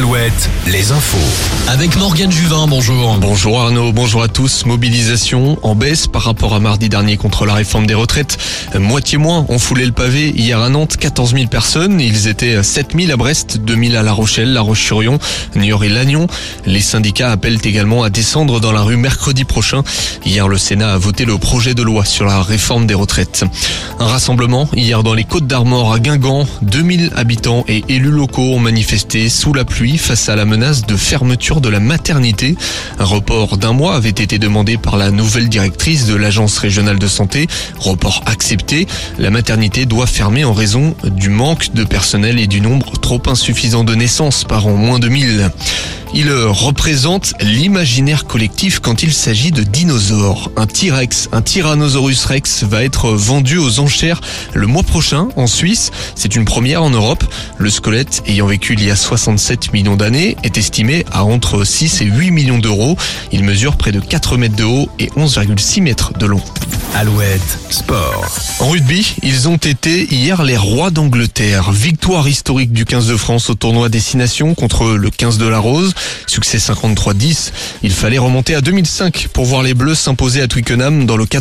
Alouette, les infos. Avec Morgane Juvin, bonjour. Bonjour Arnaud, bonjour à tous. Mobilisation en baisse par rapport à mardi dernier contre la réforme des retraites. Moitié moins ont foulé le pavé hier à Nantes, 14 000 personnes. Ils étaient 7 000 à Brest, 2 000 à La Rochelle, La Roche-sur-Yon, Niort et Lannion. Les syndicats appellent également à descendre dans la rue mercredi prochain. Hier, le Sénat a voté le projet de loi sur la réforme des retraites. Un rassemblement hier dans les Côtes d'Armor à Guingamp. 2000 habitants et élus locaux ont manifesté sous la pluie face à la menace de fermeture de la maternité. Un report d'un mois avait été demandé par la nouvelle directrice de l'agence régionale de santé. Report accepté. La maternité doit fermer en raison du manque de personnel et du nombre trop insuffisant de naissances par an, moins de 1000. Il représente l'imaginaire collectif quand il s'agit de dinosaures. Un T-Rex, un Tyrannosaurus Rex va être vendu aux enchères le mois prochain en Suisse. C'est une première en Europe. Le squelette, ayant vécu il y a 67 millions d'années, est estimé à entre 6 et 8 millions d'euros. Il mesure près de 4 mètres de haut et 11,6 mètres de long. Alouette, sport. En rugby, ils ont été hier les rois d'Angleterre. Victoire historique du 15 de France au tournoi Destination contre le 15 de la Rose. Succès 53-10. Il fallait remonter à 2005 pour voir les Bleus s'imposer à Twickenham dans le cadre